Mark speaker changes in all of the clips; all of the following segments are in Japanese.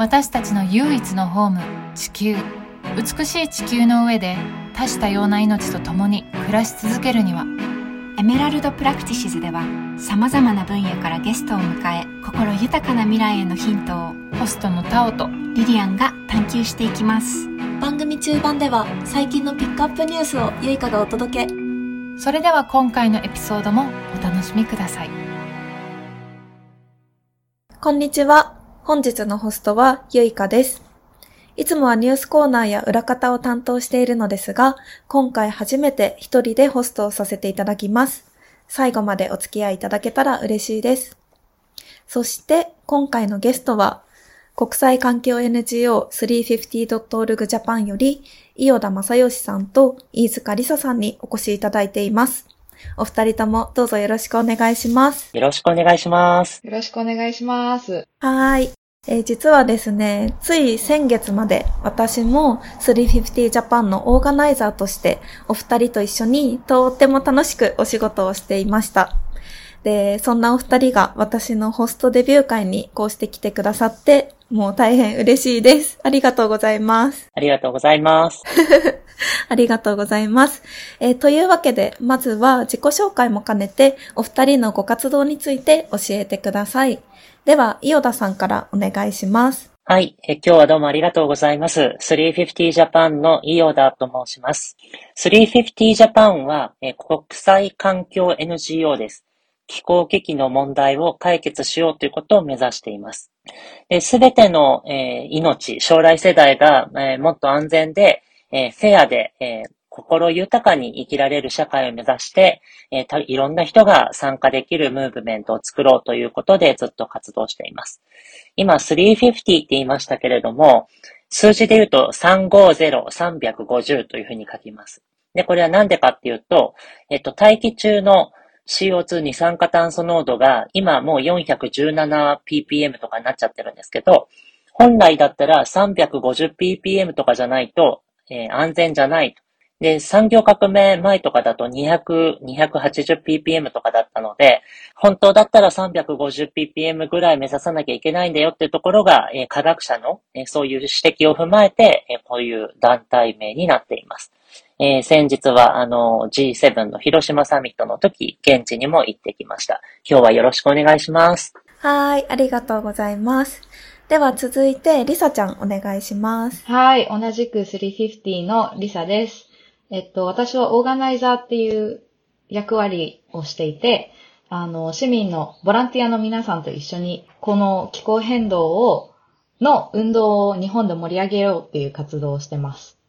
Speaker 1: 私たちの唯一のホーム地球。美しい地球の上で多種多様な命と共に暮らし続けるには
Speaker 2: エメラルドプラクティシズでは様々な分野からゲストを迎え心豊かな未来へのヒントを
Speaker 1: ホストのタオと
Speaker 2: リリアンが探求していきます。
Speaker 3: 番組中盤では最近のピックアップニュースをゆいかがお届け。
Speaker 1: それでは今回のエピソードもお楽しみください。
Speaker 3: こんにちは本日のホストはゆいかですいつもはニュースコーナーや裏方を担当しているのですが、今回初めて一人でホストをさせていただきます。最後までお付き合いいただけたら嬉しいです。そして今回のゲストは、国際環境 NGO350.org Japan より、伊予田正義さんと飯塚里沙さんにお越しいただいています。お二人ともどうぞよろしくお願いします。
Speaker 4: よろしくお願いします。
Speaker 5: よろしくお願いします。
Speaker 3: はい。えー、実はですね、つい先月まで私も350 Japan のオーガナイザーとしてお二人と一緒にとっても楽しくお仕事をしていました。で、そんなお二人が私のホストデビュー会にこうして来てくださって、もう大変嬉しいです。ありがとうございます。
Speaker 4: ありがとうございます。
Speaker 3: ありがとうございます。えー、というわけで、まずは自己紹介も兼ねて、お二人のご活動について教えてください。では、伊予田さんからお願いします。
Speaker 4: はい。え今日はどうもありがとうございます。350 Japan の伊予田と申します。350 Japan はえ国際環境 NGO です。気候危機の問題を解決しようということを目指しています。すべての、えー、命、将来世代が、えー、もっと安全で、えー、フェアで、えー、心豊かに生きられる社会を目指して、えー、いろんな人が参加できるムーブメントを作ろうということでずっと活動しています。今、350って言いましたけれども、数字で言うと350、350というふうに書きます。で、これはなんでかっていうと、えっと、大気中の CO2 二酸化炭素濃度が今もう 417ppm とかになっちゃってるんですけど、本来だったら 350ppm とかじゃないと、えー、安全じゃないと。で、産業革命前とかだと200、280ppm とかだったので、本当だったら 350ppm ぐらい目指さなきゃいけないんだよっていうところが、えー、科学者の、えー、そういう指摘を踏まえて、え、こういう団体名になっています。えー、先日はあの G7 の広島サミットの時、現地にも行ってきました。今日はよろしくお願いします。
Speaker 3: はい、ありがとうございます。では続いて、リサちゃんお願いします。
Speaker 5: はい、同じく350のリサです。えっと、私はオーガナイザーっていう役割をしていて、あの、市民のボランティアの皆さんと一緒に、この気候変動を、の運動を日本で盛り上げようっていう活動をしてます。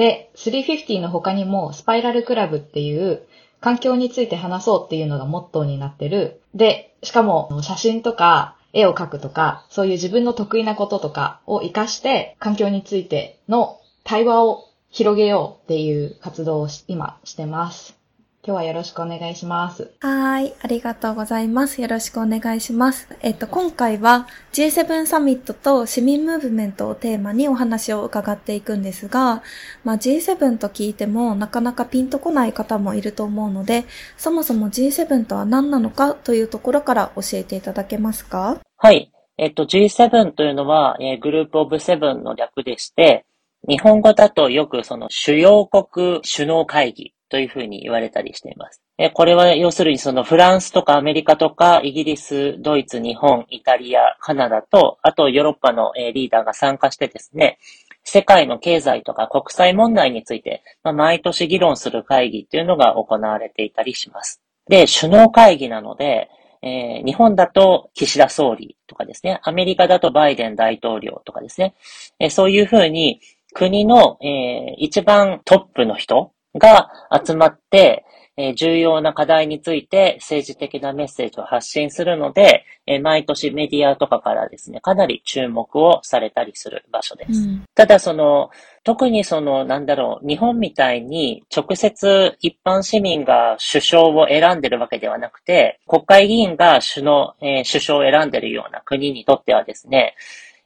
Speaker 5: で、350の他にも、スパイラルクラブっていう、環境について話そうっていうのがモットーになってる。で、しかも、写真とか、絵を描くとか、そういう自分の得意なこととかを活かして、環境についての対話を広げようっていう活動を今してます。今日はよろしくお願いします。
Speaker 3: はい。ありがとうございます。よろしくお願いします。えっと、今回は G7 サミットと市民ムーブメントをテーマにお話を伺っていくんですが、まあ、G7 と聞いてもなかなかピンとこない方もいると思うので、そもそも G7 とは何なのかというところから教えていただけますか？
Speaker 4: はい。えっと、G7 というのは、えー、グループオブセブンの略でして、日本語だとよくその主要国首脳会議というふうに言われたりしています。これは要するにそのフランスとかアメリカとかイギリス、ドイツ、日本、イタリア、カナダと、あとヨーロッパのリーダーが参加してですね、世界の経済とか国際問題について、まあ、毎年議論する会議っていうのが行われていたりします。で、首脳会議なので、えー、日本だと岸田総理とかですね、アメリカだとバイデン大統領とかですね、えー、そういうふうに国の、えー、一番トップの人が集まって、えー、重要な課題について政治的なメッセージを発信するので、えー、毎年メディアとかからですね、かなり注目をされたりする場所です。うん、ただその、特にその、なんだろう、日本みたいに直接一般市民が首相を選んでるわけではなくて、国会議員が首の、えー、首相を選んでるような国にとってはですね、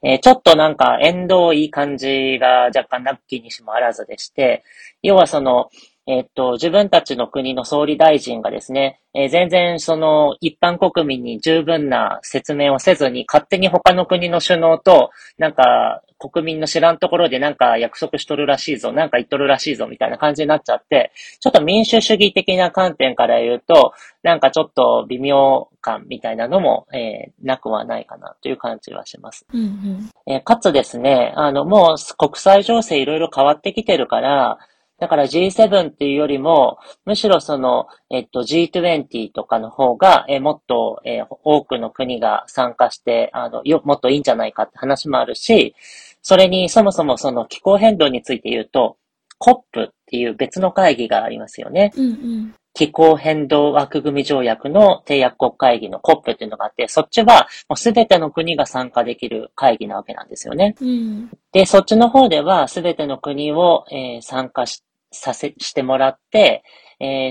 Speaker 4: えー、ちょっとなんか縁遠い感じが若干ナッキーにしもあらずでして、要はその、えっと、自分たちの国の総理大臣がですね、えー、全然その一般国民に十分な説明をせずに勝手に他の国の首脳となんか国民の知らんところでなんか約束しとるらしいぞ、なんか言っとるらしいぞみたいな感じになっちゃって、ちょっと民主主義的な観点から言うと、なんかちょっと微妙感みたいなのも、えー、なくはないかなという感じはします。うんうんえー、かつですね、あの、もう国際情勢いろいろ変わってきてるから、だから G7 っていうよりも、むしろその、えっと、G20 とかの方が、えもっと、え、多くの国が参加して、あの、よ、もっといいんじゃないかって話もあるし、それにそもそもその気候変動について言うと、COP っていう別の会議がありますよね。うんうん気候変動枠組み条約の締約国会議の COP っていうのがあって、そっちはもうすべての国が参加できる会議なわけなんですよね。うん、で、そっちの方ではすべての国を、えー、参加しさせ、してもらって、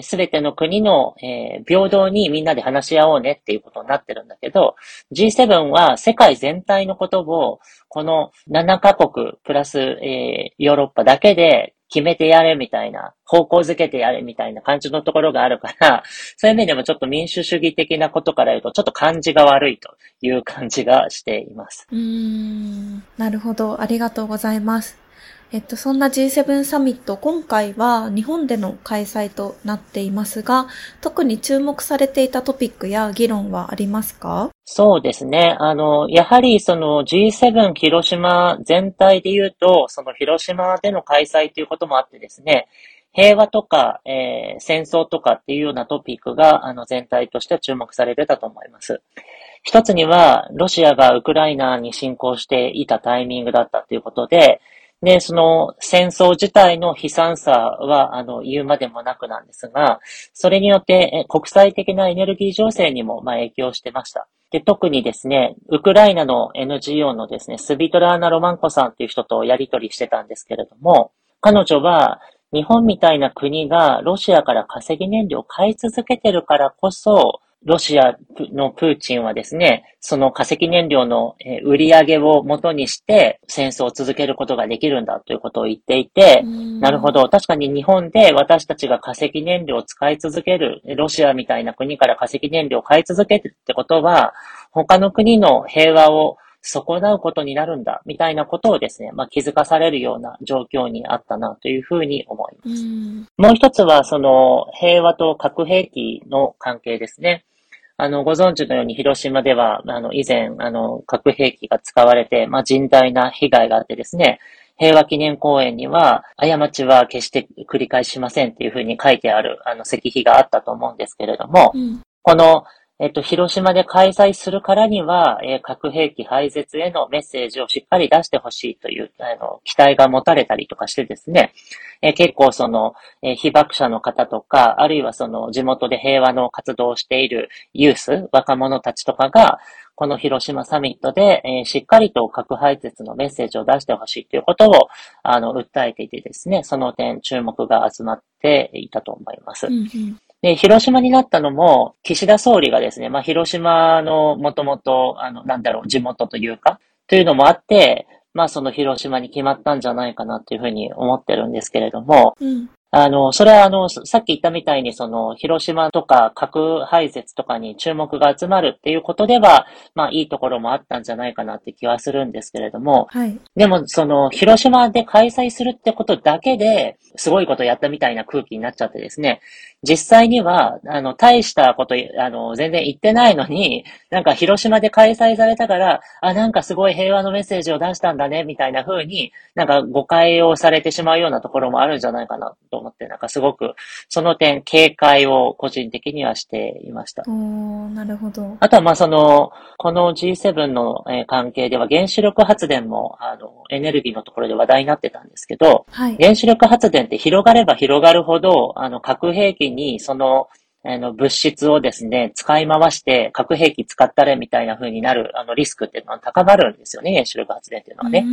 Speaker 4: す、え、べ、ての国の、えー、平等にみんなで話し合おうねっていうことになってるんだけど、G7 は世界全体のことを、この7カ国プラス、えー、ヨーロッパだけで決めてやれみたいな、方向づけてやれみたいな感じのところがあるから、そういう意味でもちょっと民主主義的なことから言うと、ちょっと感じが悪いという感じがしています。
Speaker 3: うーん、なるほど。ありがとうございます。えっと、そんな G7 サミット、今回は日本での開催となっていますが、特に注目されていたトピックや議論はありますか？
Speaker 4: そうですね。あの、やはりその G7 広島全体で言うと、その広島での開催ということもあってですね、平和とか、えー、戦争とかっていうようなトピックが、あの、全体として注目されてたと思います。一つには、ロシアがウクライナに侵攻していたタイミングだったということで、で、その戦争自体の悲惨さは、あの、言うまでもなくなんですが、それによって国際的なエネルギー情勢にも、ま、影響してました。で、特にですね、ウクライナの NGO のですね、スビトラーナ・ロマンコさんっていう人とやりとりしてたんですけれども、彼女は日本みたいな国がロシアから稼ぎ燃料を買い続けてるからこそ、ロシアのプーチンはですね、その化石燃料の売り上げを元にして戦争を続けることができるんだということを言っていて、なるほど。確かに日本で私たちが化石燃料を使い続ける、ロシアみたいな国から化石燃料を買い続けるってことは、他の国の平和を損なうことになるんだ、みたいなことをですね、まあ、気づかされるような状況にあったなというふうに思います。もう一つは、その、平和と核兵器の関係ですね。あの、ご存知のように広島では、あの、以前、あの、核兵器が使われて、まあ、甚大な被害があってですね、平和記念公園には、過ちは決して繰り返しませんっていうふうに書いてある、あの、石碑があったと思うんですけれども、うん、この、えっと、広島で開催するからには、えー、核兵器廃絶へのメッセージをしっかり出してほしいという、あの、期待が持たれたりとかしてですね、えー、結構その、えー、被爆者の方とか、あるいはその地元で平和の活動をしているユース、若者たちとかが、この広島サミットで、えー、しっかりと核廃絶のメッセージを出してほしいということを、あの、訴えていてですね、その点注目が集まっていたと思います。うんうんで、広島になったのも、岸田総理がですね、まあ、広島のもともと、あの、なんだろう、地元というか、というのもあって、まあ、その広島に決まったんじゃないかなというふうに思ってるんですけれども、うん、あの、それはあの、さっき言ったみたいにその、広島とか核廃絶とかに注目が集まるっていうことでは、まあいいところもあったんじゃないかなって気はするんですけれども、はい。でもその、広島で開催するってことだけで、すごいことやったみたいな空気になっちゃってですね、実際には、あの、大したこと、あの、全然言ってないのに、なんか広島で開催されたから、あ、なんかすごい平和のメッセージを出したんだね、みたいな風に、なんか誤解をされてしまうようなところもあるんじゃないかなと思って、なんかすごく、その点、警戒を個人的にはしていました。
Speaker 3: おなるほど。
Speaker 4: あとは、まあ、その、この G7 の、え関係では原子力発電も、あの、エネルギーのところで話題になってたんですけど、はい、原子力発電って広がれば広がるほど、あの、核兵器に、その、あの、物質をですね、使い回して核兵器使ったれみたいな風になる、あの、リスクっていうのは高まるんですよね、原子力発電っていうのはね。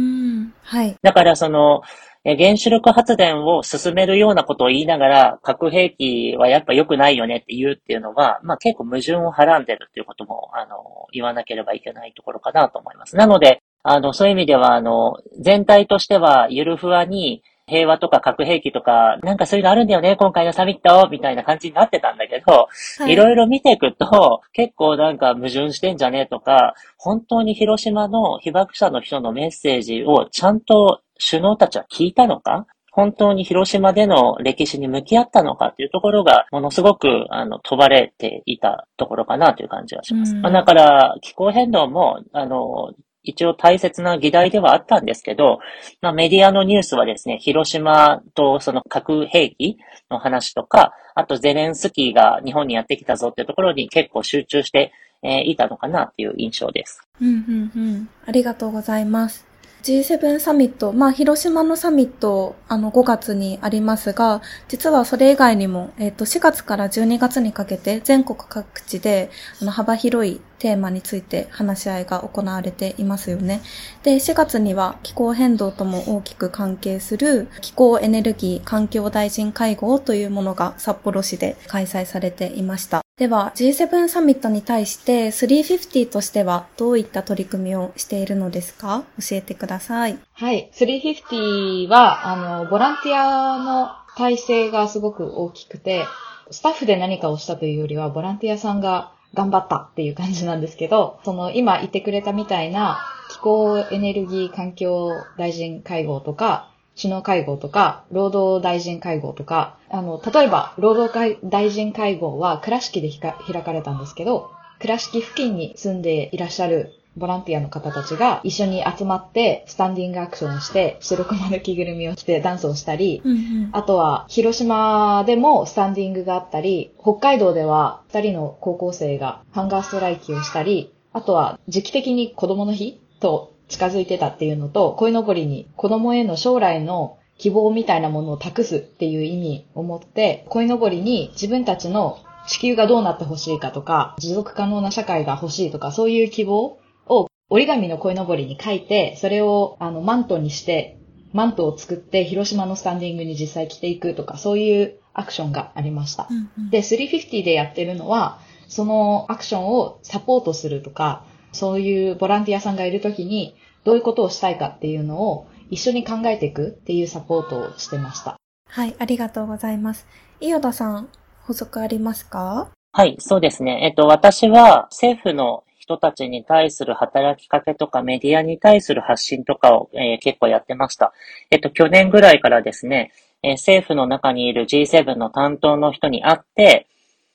Speaker 4: はい。だから、その、原子力発電を進めるようなことを言いながら、核兵器はやっぱ良くないよねって言うっていうのは、まあ結構矛盾をはらんでるっていうことも、あの、言わなければいけないところかなと思います。なので、あの、そういう意味では、あの、全体としては、ゆるふわに、平和とか核兵器とか、なんかそういうのあるんだよね、今回のサミットみたいな感じになってたんだけど、いろいろ見ていくと、結構なんか矛盾してんじゃねえとか、本当に広島の被爆者の人のメッセージをちゃんと首脳たちは聞いたのか本当に広島での歴史に向き合ったのかっていうところが、ものすごく、あの、問われていたところかなという感じがします。まあ、だから、気候変動も、あの、一応大切な議題ではあったんですけど、まあ、メディアのニュースはですね、広島とその核兵器の話とか、あとゼレンスキーが日本にやってきたぞっていうところに結構集中して、えー、いたのかなっていう印象です。
Speaker 3: うんうんうん。ありがとうございます。G7 サミット、まあ、広島のサミット、あの、5月にありますが、実はそれ以外にも、えっ、ー、と、4月から12月にかけて、全国各地で、あの、幅広いテーマについて話し合いが行われていますよね。で、4月には気候変動とも大きく関係する気候エネルギー環境大臣会合というものが札幌市で開催されていました。では G7 サミットに対して350としてはどういった取り組みをしているのですか？教えてください。
Speaker 5: はい。350は、あの、ボランティアの体制がすごく大きくて、スタッフで何かをしたというよりは、ボランティアさんが頑張ったっていう感じなんですけど、その今言ってくれたみたいな気候エネルギー環境大臣会合とか、首脳会合とか、労働大臣会合とか、あの、例えば、労働大臣会合は倉敷で開かれたんですけど、倉敷付近に住んでいらっしゃるボランティアの方たちが一緒に集まってスタンディングアクションをして白熊の着ぐるみを着てダンスをしたり、うんうん、あとは広島でもスタンディングがあったり、北海道では二人の高校生がハンガーストライキをしたり、あとは時期的に子供の日と近づいてたっていうのと、恋のぼりに子供への将来の希望みたいなものを託すっていう意味を持って、恋のぼりに自分たちの地球がどうなってほしいかとか、持続可能な社会が欲しいとか、そういう希望折り紙の鯉のぼりに書いて、それをあのマントにして、マントを作って広島のスタンディングに実際着ていくとか、そういうアクションがありました。うんうん、で、350でやってるのは、そのアクションをサポートするとか、そういうボランティアさんがいるときに、どういうことをしたいかっていうのを一緒に考えていくっていうサポートをしてました。
Speaker 3: はい、ありがとうございます。伊予田さん、補足ありますか？
Speaker 4: はい、そうですね。えっと、私は政府の人たちに対する働きかけとかメディアに対する発信とかを、えー、結構やってました。えっと、去年ぐらいからですね、えー、政府の中にいる G7 の担当の人に会って、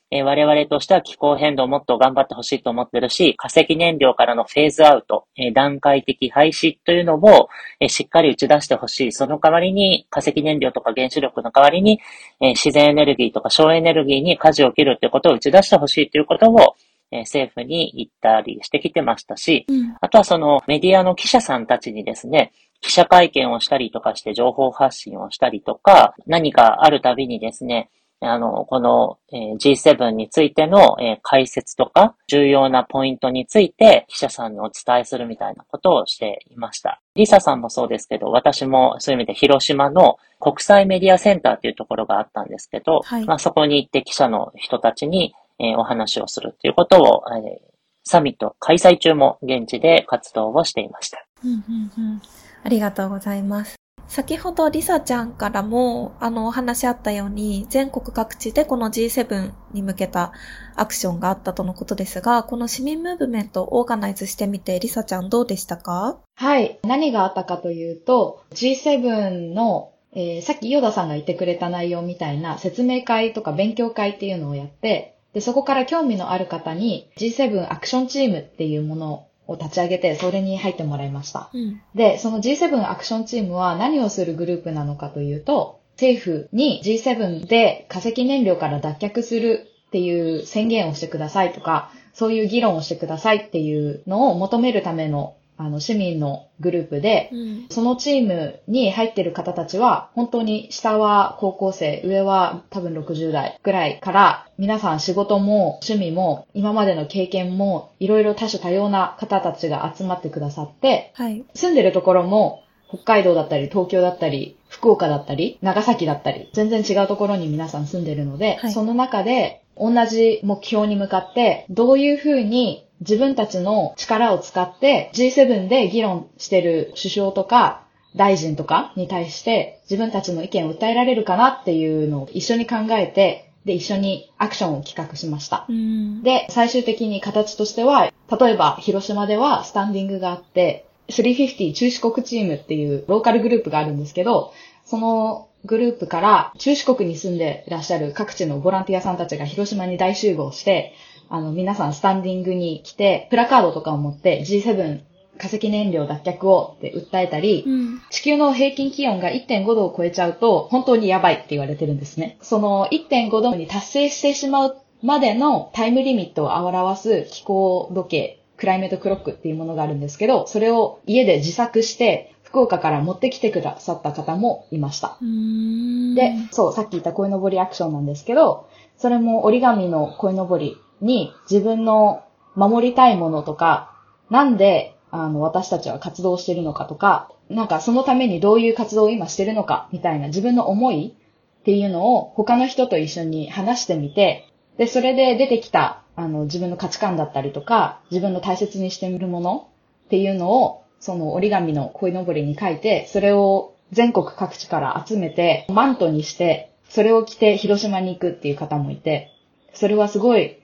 Speaker 4: えー、我々としては気候変動をもっと頑張ってほしいと思ってるし、化石燃料からのフェーズアウト、えー、段階的廃止というのを、えー、しっかり打ち出してほしい。その代わりに化石燃料とか原子力の代わりに、え自然エネルギーとか省エネルギーに舵を切るということを打ち出してほしいということを、え政府に行ったりしてきてましたし、うん、あとはそのメディアの記者さんたちにですね、記者会見をしたりとかして情報発信をしたりとか、何かあるたびにですね、あの、この、え G7 についての、え解説とか、重要なポイントについて記者さんにお伝えするみたいなことをしていました。リサさんもそうですけど、私もそういう意味で広島の国際メディアセンターっていうところがあったんですけど、はい、まあそこに行って記者の人たちに、えー、お話をするということを、えー、サミット開催中も現地で活動をしていました。うんうん
Speaker 3: うん、ありがとうございます。先ほどリサちゃんからも、あの、お話あったように、全国各地でこの G7 に向けたアクションがあったとのことですが、この市民ムーブメントをオーガナイズしてみて、リサちゃんどうでしたか？
Speaker 5: はい。何があったかというと、G7 のえー、さっきヨダさんが言ってくれた内容みたいな説明会とか勉強会っていうのをやって、で、そこから興味のある方に G7 アクションチームっていうものを立ち上げて、それに入ってもらいました。うん、で、その G7 アクションチームは何をするグループなのかというと、政府に G7 で化石燃料から脱却するっていう宣言をしてくださいとか、そういう議論をしてくださいっていうのを求めるためのあの、市民のグループで、うん、そのチームに入ってる方たちは、本当に下は高校生、上は多分60代ぐらいから、皆さん仕事も趣味も、今までの経験も、いろいろ多種多様な方たちが集まってくださって、はい、住んでるところも、北海道だったり、東京だったり、福岡だったり、長崎だったり、全然違うところに皆さん住んでるので、はい、その中で、同じ目標に向かって、どういうふうに自分たちの力を使って G7 で議論してる首相とか大臣とかに対して自分たちの意見を訴えられるかなっていうのを一緒に考えて、で、一緒にアクションを企画しました。
Speaker 3: うん。
Speaker 5: で、最終的に形としては、例えば広島ではスタンディングがあって、350中四国チームっていうローカルグループがあるんですけど、そのグループから中四国に住んでいらっしゃる各地のボランティアさんたちが広島に大集合して、あの、皆さんスタンディングに来て、プラカードとかを持って G7 化石燃料脱却をって訴えたり、
Speaker 3: うん。
Speaker 5: 地球の平均気温が1.5度を超えちゃうと、本当にやばいって言われてるんですね。その1.5度に達成してしまうまでのタイムリミットを表す気候時計、クライメートクロックっていうものがあるんですけど、それを家で自作して、福岡から持ってきてくださった方もいました。
Speaker 3: うん。
Speaker 5: で、そう、さっき言った鯉のぼりアクションなんですけど、それも折り紙の鯉のぼりに自分の守りたいものとか、なんで、あの、私たちは活動してるのかとか、なんかそのためにどういう活動を今してるのか、みたいな自分の思いっていうのを他の人と一緒に話してみて、で、それで出てきた、あの、自分の価値観だったりとか、自分の大切にしてみるものっていうのを、その折り紙の鯉のぼりに書いて、それを全国各地から集めて、マントにして、それを着て広島に行くっていう方もいて、それはすごい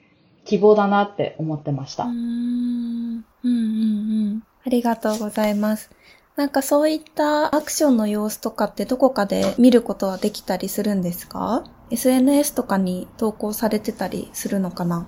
Speaker 5: 希望だなって思ってました。
Speaker 3: うん。うんうんうん。ありがとうございます。なんかそういったアクションの様子とかってどこかで見ることはできたりするんですか ?SNS とかに投稿されてたりするのかな？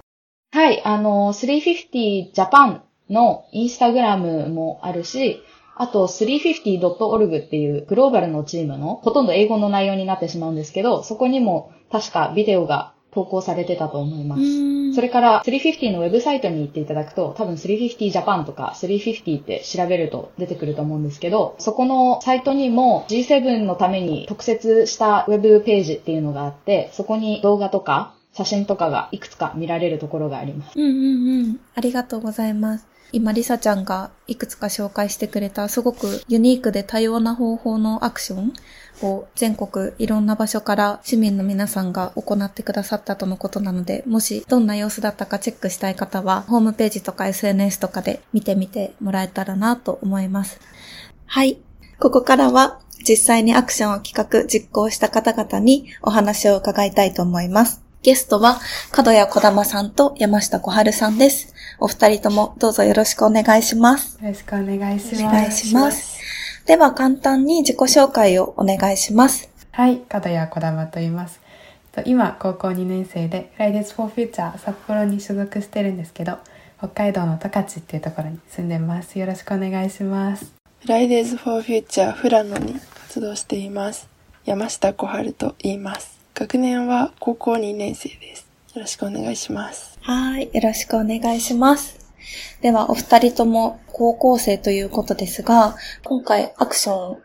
Speaker 5: はい、あの、350 Japan のインスタグラムもあるし、あと 350.org っていうグローバルのチームのほとんど英語の内容になってしまうんですけど、そこにも確かビデオが投稿されてたと思います。それから350のウェブサイトに行っていただくと、多分350 Japan とか350って調べると出てくると思うんですけど、そこのサイトにも G7 のために特設したウェブページっていうのがあって、そこに動画とか写真とかがいくつか見られるところがあります。
Speaker 3: うんうんうん。ありがとうございます。今、リサちゃんがいくつか紹介してくれたすごくユニークで多様な方法のアクションを全国いろんな場所から市民の皆さんが行ってくださったとのことなので、もしどんな様子だったかチェックしたい方は、ホームページとか SNS とかで見てみてもらえたらなと思います。はい。ここからは実際にアクションを企画、実行した方々にお話を伺いたいと思います。ゲストは、角谷小玉さんと山下小春さんです。お二人ともどうぞよろしくお願いします。
Speaker 6: よろしくお願いします。
Speaker 3: お願いします。では簡単に自己紹介をお願いします。
Speaker 6: はい、角谷小玉と言います。と今、高校2年生で Fridays for Future 札幌に所属してるんですけど、北海道の十勝っていうところに住んでます。よろしくお願いします。
Speaker 7: Fridays for Future フラノに活動しています。山下小春と言います。学年は高校2年生です。よろしくお願いします。
Speaker 3: はい。よろしくお願いします。では、お二人とも高校生ということですが、今回アクション、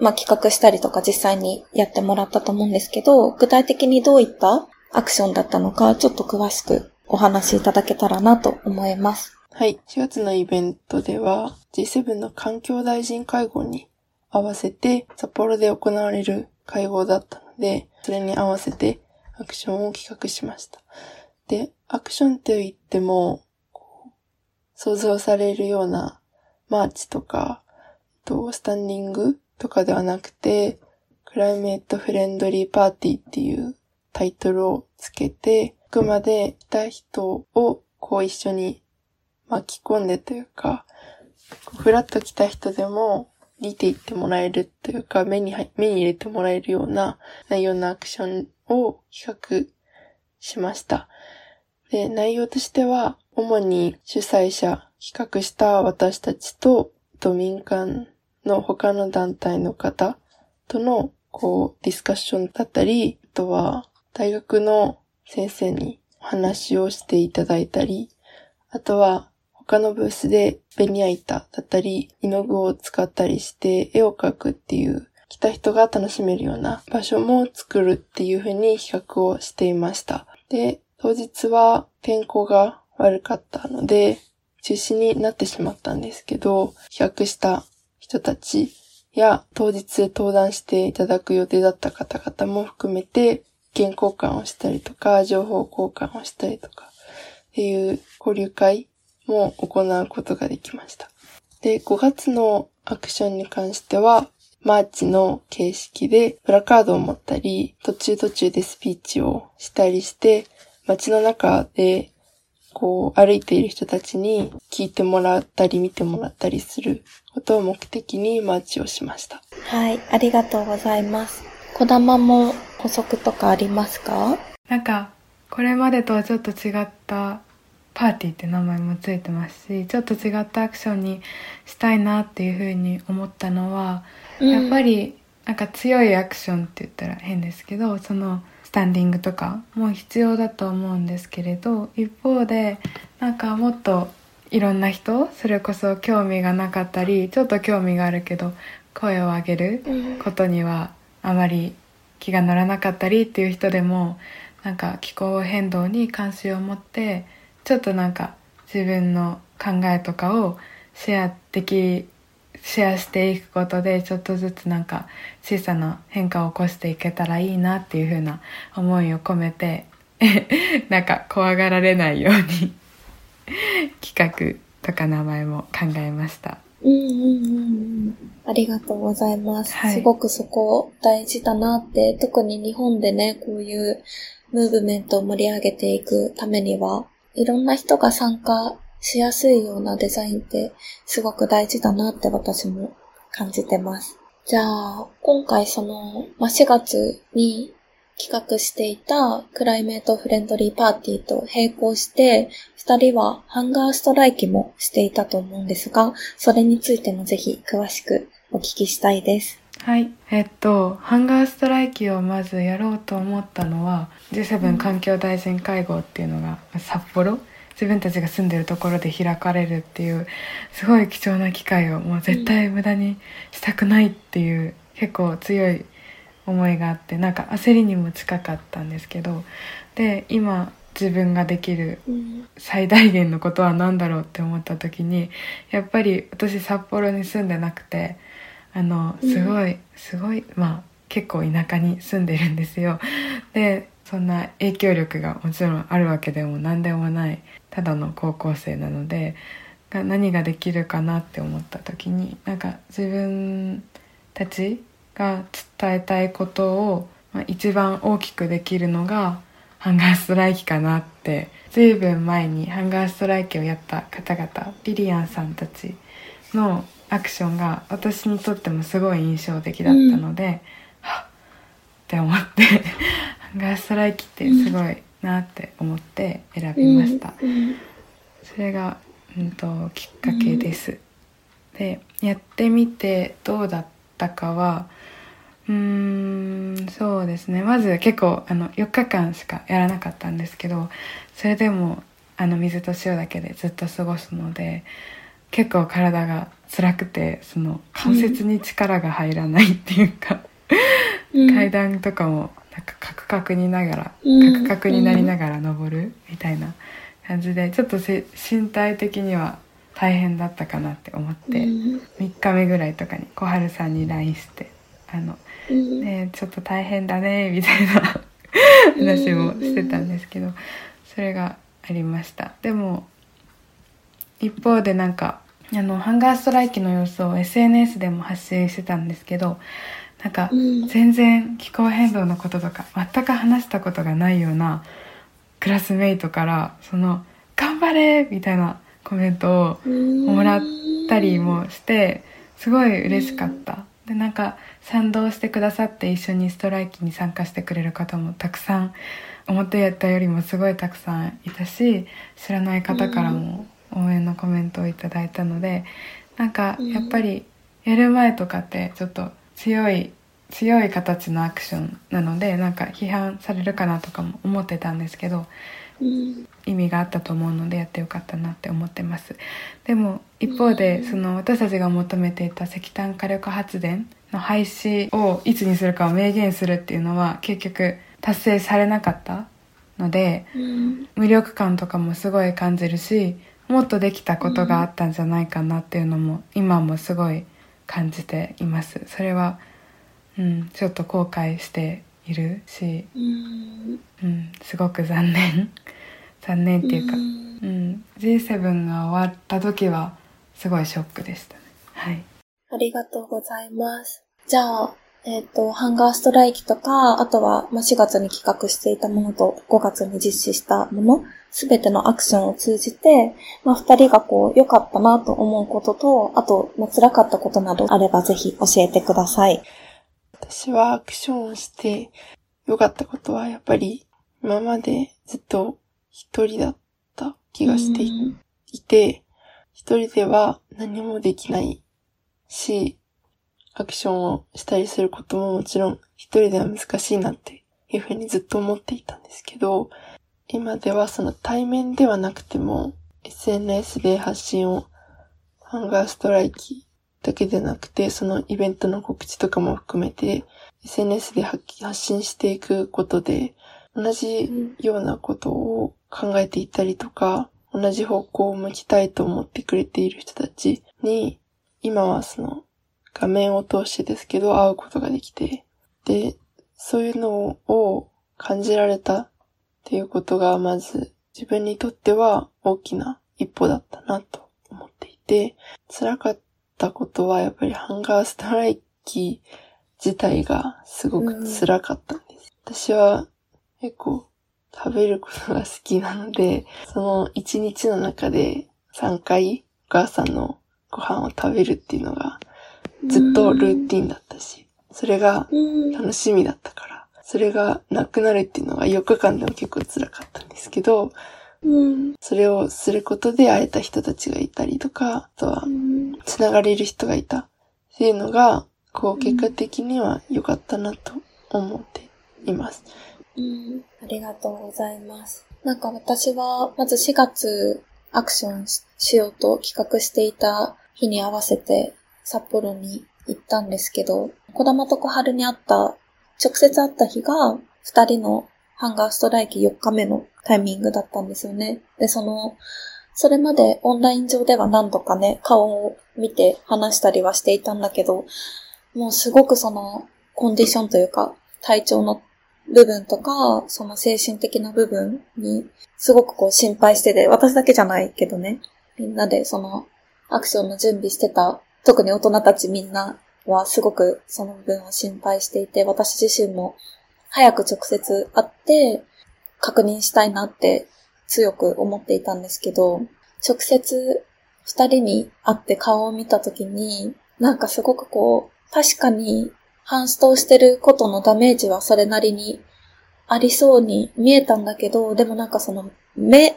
Speaker 3: まあ、企画したりとか実際にやってもらったと思うんですけど、具体的にどういったアクションだったのか、ちょっと詳しくお話しいただけたらなと思います。
Speaker 7: はい。4月のイベントでは G7 の環境大臣会合に合わせて札幌で行われる会合だったので、それに合わせてアクションを企画しました。で、アクションと言っても、想像されるようなマーチとか、とスタンディングとかではなくて、 Climate Friendly Party っていうタイトルをつけて、あくまで来た人をこう一緒に巻き込んでというか、こうフラッと来た人でも見ていってもらえるというか、目に入、目に入れてもらえるような内容のアクションを企画しました。で、内容としては、主に主催者、企画した私たちと、と民間の他の団体の方との、こう、ディスカッションだったり、あとは、大学の先生にお話をしていただいたり、あとは、他のブースでベニヤ板だったり、絵の具を使ったりして絵を描くっていう、来た人が楽しめるような場所も作るっていう風に企画をしていました。で、当日は天候が悪かったので、中止になってしまったんですけど、企画した人たちや当日登壇していただく予定だった方々も含めて、意見交換をしたりとか、情報交換をしたりとか、っていう交流会も行うことができました。で、5月のアクションに関しては、マーチの形式でプラカードを持ったり、途中途中でスピーチをしたりして、街の中でこう歩いている人たちに聞いてもらったり見てもらったりすることを目的にマーチをしました。
Speaker 3: はい、ありがとうございます。小玉も補足とかありますか？
Speaker 6: なんか、これまでとはちょっと違ったパーティーって名前もついてますし、ちょっと違ったアクションにしたいなっていうふうに思ったのは、うん、やっぱりなんか強いアクションって言ったら変ですけど、そのスタンディングとかも必要だと思うんですけれど、一方でなんかもっといろんな人、それこそ興味がなかったり、ちょっと興味があるけど、声を上げることにはあまり気が乗らなかったりっていう人でも、なんか気候変動に関心を持ってちょっとなんか自分の考えとかをシェアできシェアしていくことでちょっとずつなんか小さな変化を起こしていけたらいいなっていう風な思いを込めて なんか怖がられないように 企画とか名前も考えました。
Speaker 3: うんうんうんうんありがとうございます。はい、すごくそこ大事だなって、特に日本でね、こういうムーブメントを盛り上げていくためには、いろんな人が参加しやすいようなデザインってすごく大事だなって私も感じてます。じゃあ、今回その、ま、4月に企画していたクライメートフレンドリーパーティーと並行して、二人はハンガーストライキもしていたと思うんですが、それについてもぜひ詳しくお聞きしたいです。
Speaker 6: はい。えっと、ハンガーストライキをまずやろうと思ったのは、G7 環境大臣会合っていうのが札幌自分たちが住んでるところで開かれるっていうすごい貴重な機会をもう絶対無駄にしたくないっていう結構強い思いがあってなんか焦りにも近かったんですけどで今自分ができる最大限のことは何だろうって思った時にやっぱり私札幌に住んでなくてあのすごいすごいまあ結構田舎に住んでるんですよ。でそんな影響力がもちろんあるわけでも何でもないただの高校生なのでが何ができるかなって思った時になんか自分たちが伝えたいことを、まあ、一番大きくできるのがハンガーストライキかなって随分前にハンガーストライキをやった方々リリアンさんたちのアクションが私にとってもすごい印象的だったので、うん、はっって思ってハンガーストライキってすごいなって思って選びました、それが、うんと、きっかけです、でやってみてどうだったかはうーんそうですね。まず結構あの4日間しかやらなかったんですけどそれでもあの水と塩だけでずっと過ごすので結構体が辛くてその関節に力が入らないっていうか、うん、階段とかもなんかカクカクにながら、カクカクになりながら登るみたいな感じでちょっと身体的には大変だったかなって思って、3日目ぐらいとかに小春さんに LINE して「あのねちょっと大変だね」みたいな話もしてたんですけどそれがありました。でも一方でなんかあのハンガーストライキの様子を SNS でも発信してたんですけどなんか全然気候変動のこととか全く話したことがないようなクラスメイトからその「頑張れ!」みたいなコメントをもらったりもしてすごい嬉しかった。でなんか賛同してくださって一緒にストライキに参加してくれる方もたくさん思ってやったよりもすごいたくさんいたし知らない方からも応援のコメントをいただいたのでなんかやっぱりやる前とかってちょっと強い強い形のアクションなのでなんか批判されるかなとかも思ってたんですけど、うん、意味があったと思うのでやってよかったなって思ってます。でも一方で、その私たちが求めていた石炭火力発電の廃止をいつにするかを明言するっていうのは結局達成されなかったので、うん、無力感とかもすごい感じるしもっとできたことがあったんじゃないかなっていうのも今もすごい感じています。それは、うん、ちょっと後悔しているし、うん、うん、すごく残念。残念っていうか、うん、G7 が終わった時はすごいショックでしたね。はい。
Speaker 3: ありがとうございます。じゃあ、えっ、と、ハンガーストライキとか、あとは、まあ、4月に企画していたものと5月に実施したもの、すべてのアクションを通じて、まあ、二人がこう、良かったなと思うことと、あと、まあ、辛かったことなどあればぜひ教えてください。
Speaker 7: 私はアクションをして良かったことはやっぱり今までずっと一人だった気がしていて、一人では何もできないし、アクションをしたりすることももちろん一人では難しいなっていうふうにずっと思っていたんですけど、今ではその対面ではなくても SNS で発信をハンガーストライキだけでなくて、そのイベントの告知とかも含めて SNS で発信していくことで同じようなことを考えていたりとか、同じ方向を向きたいと思ってくれている人たちに、今はその画面を通してですけど会うことができて、で、そういうのを感じられたっていうことがまず自分にとっては大きな一歩だったなと思っていて、辛かったことはやっぱりハンガーストライキ自体がすごく辛かったんです。私は結構食べることが好きなので、その一日の中で3回お母さんのご飯を食べるっていうのがずっとルーティンだったし、それが楽しみだったから、それがなくなるっていうのが4日間でも結構辛かったんですけど、それをすることで会えた人たちがいたりとか、あとは、繋がれる人がいたっていうのが、こう結果的には良かったなと思っています。
Speaker 3: うん、ありがとうございます。なんか私は、まず4月アクションしようと企画していた日に合わせて札幌に行ったんですけど、小玉と小春に会った、直接会った日が、二人のハンガーストライキ4日目のタイミングだったんですよね。で、その、それまでオンライン上では何度かね、顔を見て話したりはしていたんだけど、もうすごくその、コンディションというか、体調の部分とか、その精神的な部分に、すごくこう心配してて、私だけじゃないけどね、みんなでその、アクションの準備してた特に大人たちみんなはすごくその部分を心配していて、私自身も早く直接会って確認したいなって強く思っていたんですけど、直接二人に会って顔を見たときに、なんかすごくこう、確かにハンストをしてることのダメージはそれなりにありそうに見えたんだけど、でもなんかその目、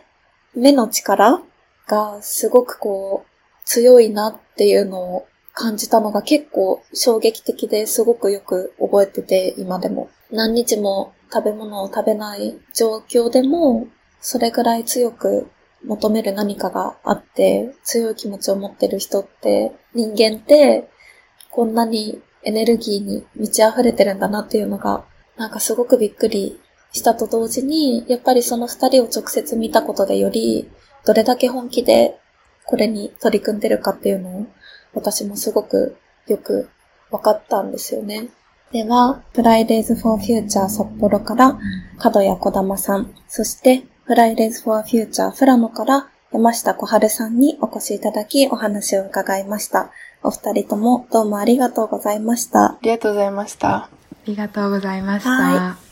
Speaker 3: 目の力がすごくこう、強いなっていうのを感じたのが結構衝撃的ですごくよく覚えてて、今でも。何日も食べ物を食べない状況でも、それぐらい強く求める何かがあって、強い気持ちを持ってる人って、人間って、こんなにエネルギーに満ち溢れてるんだなっていうのが、なんかすごくびっくりしたと同時に、やっぱりその二人を直接見たことでより、どれだけ本気でこれに取り組んでるかっていうのを私もすごくよく分かったんですよね。では、フライデーズフォーフューチャー札幌から角谷小玉さん、そして Fridays For Future 富良野から山下小春さんにお越しいただきお話を伺いました。お二人ともどうもありがとうございました。
Speaker 7: ありがとうございました。あ
Speaker 6: りがとうございました。はい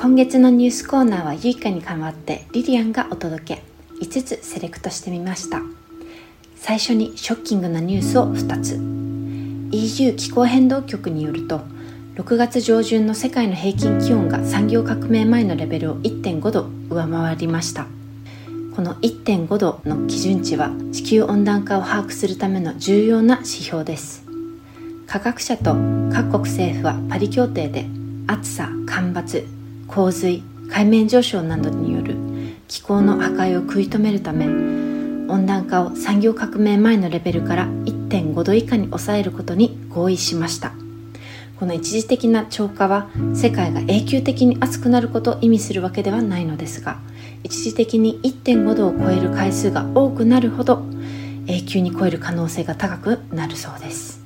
Speaker 2: 今月のニュースコーナーはゆいかに代わってリリアンがお届け5つセレクトしてみました。最初にショッキングなニュースを2つ。EU 気候変動局によると6月上旬の世界の平均気温が産業革命前のレベルを1.5度上回りました。この1.5度の基準値は地球温暖化を把握するための重要な指標です。科学者と各国政府はパリ協定で暑さ干ばつ洪水海面上昇などによる気候の破壊を食い止めるため温暖化を産業革命前のレベルから1.5度以下に抑えることに合意しました。この一時的な超過は世界が永久的に暑くなることを意味するわけではないのですが一時的に1.5度を超える回数が多くなるほど永久に超える可能性が高くなるそうです。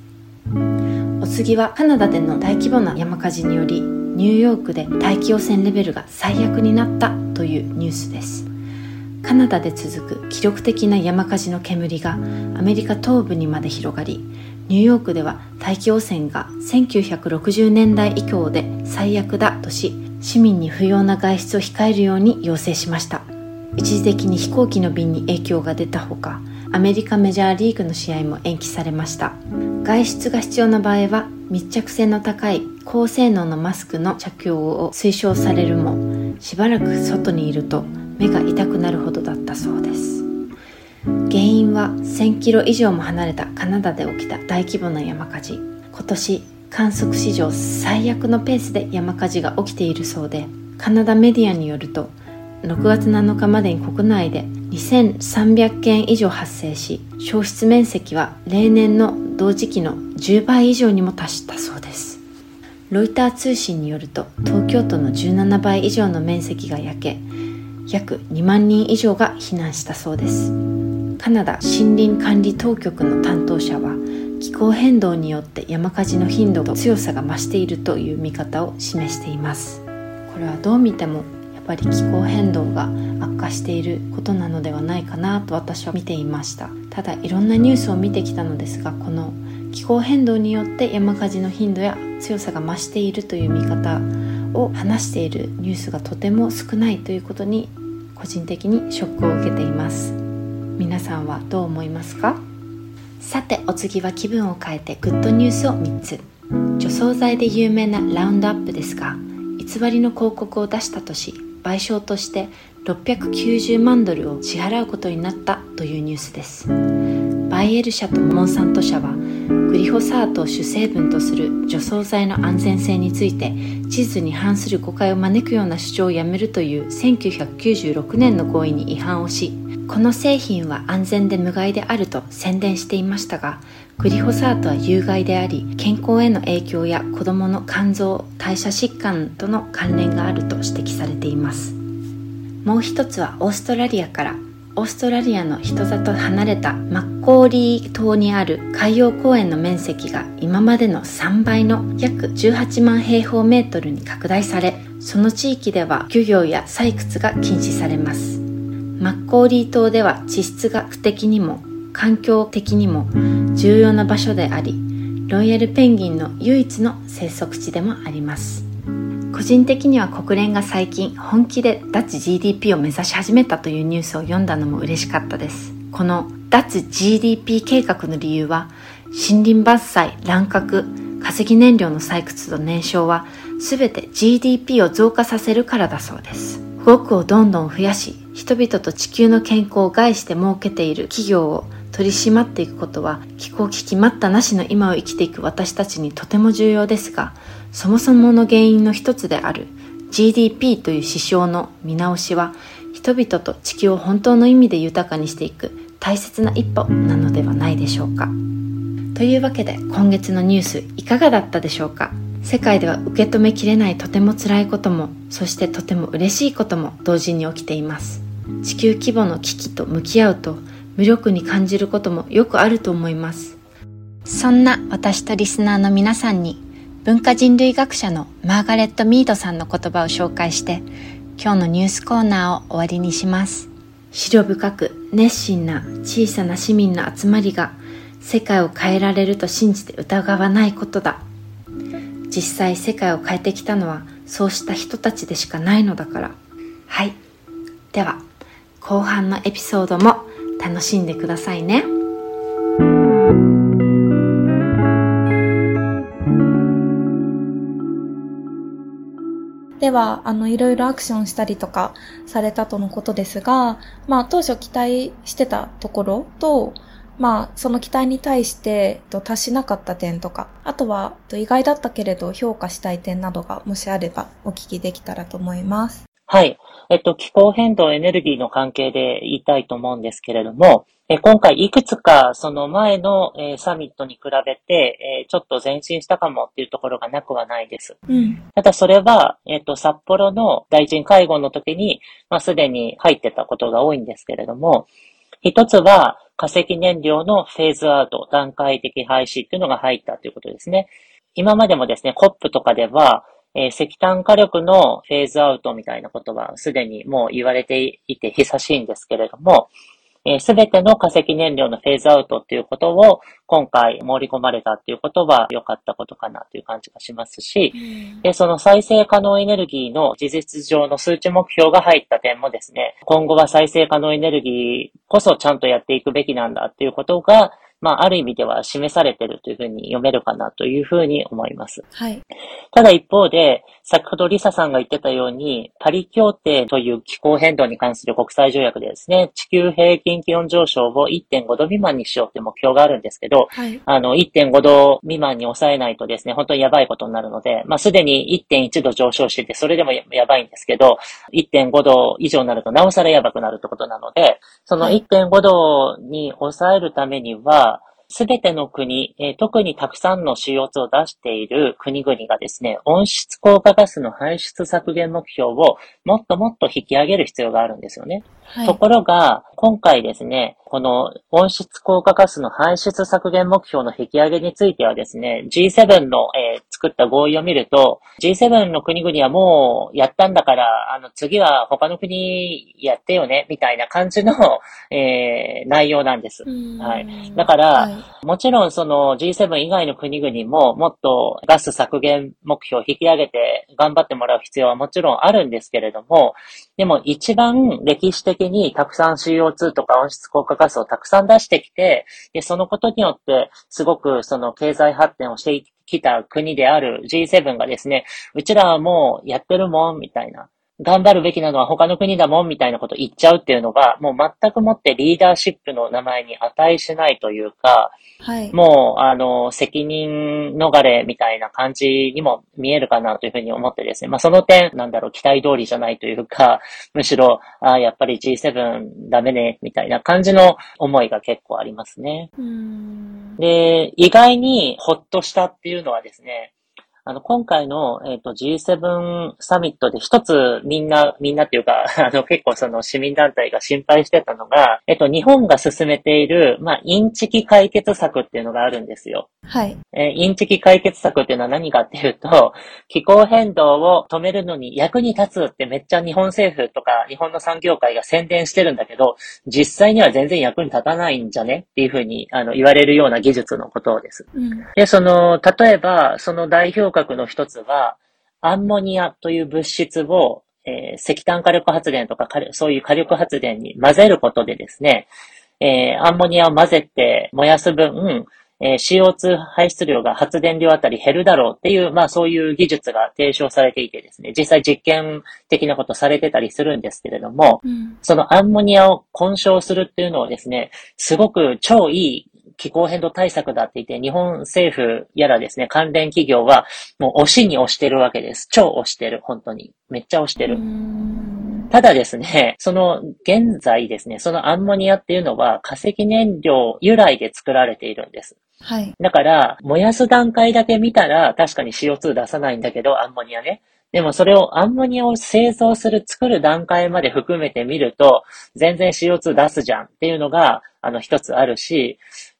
Speaker 2: お次はカナダでの大規模な山火事によりニューヨークで大気汚染レベルが最悪になったというニュースです。カナダで続く記録的な山火事の煙がアメリカ東部にまで広がりニューヨークでは大気汚染が1960年代以降で最悪だとし市民に不要な外出を控えるように要請しました。一時的に飛行機の便に影響が出たほかアメリカメジャーリーグの試合も延期されました。外出が必要な場合は密着性の高い高性能のマスクの着用を推奨されるもしばらく外にいると目が痛くなるほどだったそうです。原因は1000キロ以上も離れたカナダで起きた大規模な山火事。今年観測史上最悪のペースで山火事が起きているそうでカナダメディアによると6月7日までに国内で2300件以上発生し消失面積は例年の同時期の10倍以上にも達したそうです。ロイター通信によると東京都の17倍以上の面積が焼け約2万人以上が避難したそうです。カナダ森林管理当局の担当者は気候変動によって山火事の頻度と強さが増しているという見方を示しています。これはどう見てもやっぱり気候変動が悪化していることなのではないかなと私は見ていました。ただいろんなニュースを見てきたのですがこの気候変動によって山火事の頻度や強さが増しているという見方を話しているニュースがとても少ないということに個人的にショックを受けています。皆さんはどう思いますか？さてお次は気分を変えてグッドニュースを3つ。除草剤で有名なラウンドアップですが偽りの広告を出したとし賠償として690万ドルを支払うことになったというニュースです。バイエル社とモンサント社はグリホサートを主成分とする除草剤の安全性について地図に反する誤解を招くような主張をやめるという1996年の合意に違反をしこの製品は安全で無害であると宣伝していましたがグリホサートは有害であり健康への影響や子どもの肝臓代謝疾患との関連があると指摘されています。もう一つはオーストラリアからオーストラリアの人里離れたマッコーリー島にある海洋公園の面積が今までの3倍の約18万平方メートルに拡大されその地域では漁業や採掘が禁止されます。マッコーリー島では地質学的にも環境的にも重要な場所でありロイヤルペンギンの唯一の生息地でもあります。個人的には国連が最近本気で脱 GDP を目指し始めたというニュースを読んだのも嬉しかったです。この脱 GDP 計画の理由は森林伐採乱獲化石燃料の採掘と燃焼は全て GDP を増加させるからだそうです。動くをどんどん増やし人々と地球の健康を害して儲けている企業を取り締まっていくことは気候危機待ったなしの今を生きていく私たちにとても重要ですがそもそもの原因の一つである GDP という指標の見直しは人々と地球を本当の意味で豊かにしていく大切な一歩なのではないでしょうか。というわけで今月のニュースいかがだったでしょうか？世界では受け止めきれないとても辛いこともそしてとても嬉しいことも同時に起きています。地球規模の危機と向き合うと無力に感じることもよくあると思います。そんな私とリスナーの皆さんに文化人類学者のマーガレット・ミードさんの言葉を紹介して今日のニュースコーナーを終わりにします。資料深く熱心な小さな市民の集まりが世界を変えられると信じて疑わないことだ。実際世界を変えてきたのはそうした人たちでしかないのだから。はい。では後半のエピソードも楽しんでくださいね。
Speaker 3: では、あの、いろいろアクションしたりとかされたとのことですが、まあ、当初期待してたところと、まあ、その期待に対して達しなかった点とか、あとは意外だったけれど評価したい点などがもしあればお聞きできたらと思います。
Speaker 4: はい。えっと、気候変動エネルギーの関係で言いたいと思うんですけれども、え今回いくつかその前の、えサミットに比べて、えちょっと前進したかもっていうところがなくはないです。
Speaker 3: うん、
Speaker 4: ただそれは、えっと、札幌の大臣会合の時に、まあ、すでに入ってたことが多いんですけれども、一つは化石燃料のフェーズアウト、段階的廃止っていうのが入ったということですね。今までもですね、COP とかでは、えー、石炭火力のフェーズアウトみたいなことはすでにもう言われていて久しいんですけれども、す、べ、ての化石燃料のフェーズアウトっていうことを今回盛り込まれたっていうことは良かったことかなという感じがしますし、でその再生可能エネルギーの事実上の数値目標が入った点もですね、今後は再生可能エネルギーこそちゃんとやっていくべきなんだっていうことが、まあ、ある意味では示されているというふうに読めるかなというふうに思います。
Speaker 3: はい。
Speaker 4: ただ一方で、先ほどリサさんが言ってたように、パリ協定という気候変動に関する国際条約でですね、地球平均気温上昇を1.5度未満にしようっていう目標があるんですけど、はい、あの、1.5度未満に抑えないとですね、本当にやばいことになるので、まあ、すでに1.1度上昇してて、それでもやばいんですけど、1.5度以上になるとなおさらやばくなるってことなので、その1.5度に抑えるためには、すべての国、えー、特にたくさんの CO2 を出している国々がですね、温室効果ガスの排出削減目標をもっともっと引き上げる必要があるんですよね。はい、ところが、今回ですね、この温室効果ガスの排出削減目標の引き上げについてはですね、G7 の、えー、作った合意を見ると、G7 の国々はもうやったんだから、あの次は他の国やってよね、みたいな感じの、えー、内容なんです。はい。だから、はい、もちろんその G7 以外の国々ももっとガス削減目標を引き上げて頑張ってもらう必要はもちろんあるんですけれども、でも一番歴史的にたくさん CO2 とか温室効果ガスをたくさん出してきて、でそのことによってすごくその経済発展をしてきた国である G7 がですね、うちらはもうやってるもん、みたいな。頑張るべきなのは他の国だもんみたいなこと言っちゃうっていうのが、もう全くもってリーダーシップの名前に値しないというか、はい、もう、あの、責任逃れみたいな感じにも見えるかなというふうに思ってですね。まあその点、なんだろう、期待通りじゃないというか、むしろ、あやっぱり G7 ダメね、みたいな感じの思いが結構ありますね。で、意外にほっとしたっていうのはですね、あの、今回の、えっ、ー、と、G7 サミットで一つみんな、みんなっていうか、あの、結構その市民団体が心配してたのが、えっ、ー、と、日本が進めている、まあ、インチキ解決策っていうのがあるんですよ。
Speaker 3: はい。
Speaker 4: えー、インチキ解決策っていうのは何かっていうと、気候変動を止めるのに役に立つってめっちゃ日本政府とか日本の産業界が宣伝してるんだけど、実際には全然役に立たないんじゃね？っていうふうに、あの、言われるような技術のことです。うん、で、その、例えば、その代表格の一つは、アンモニアという物質を、えー、石炭火力発電とかそういう火力発電に混ぜることでですね、えー、アンモニアを混ぜて燃やす分、えー、CO2 排出量が発電量あたり減るだろうっていう、まあそういう技術が提唱されていてですね、実際実験的なことされてたりするんですけれども、うん、そのアンモニアを混焼するっていうのをですね、すごく超いい気候変動対策だって言って、日本政府やらですね、関連企業は、もう押しに押してるわけです。超押してる、本当に。めっちゃ押してる。ただですね、その、現在ですね、そのアンモニアっていうのは化石燃料由来で作られているんです。
Speaker 3: はい。
Speaker 4: だから、燃やす段階だけ見たら、確かに CO2 出さないんだけど、アンモニアね。でもそれをアンモニアを製造する、作る段階まで含めてみると、全然 CO2 出すじゃんっていうのが、あの、一つあるし、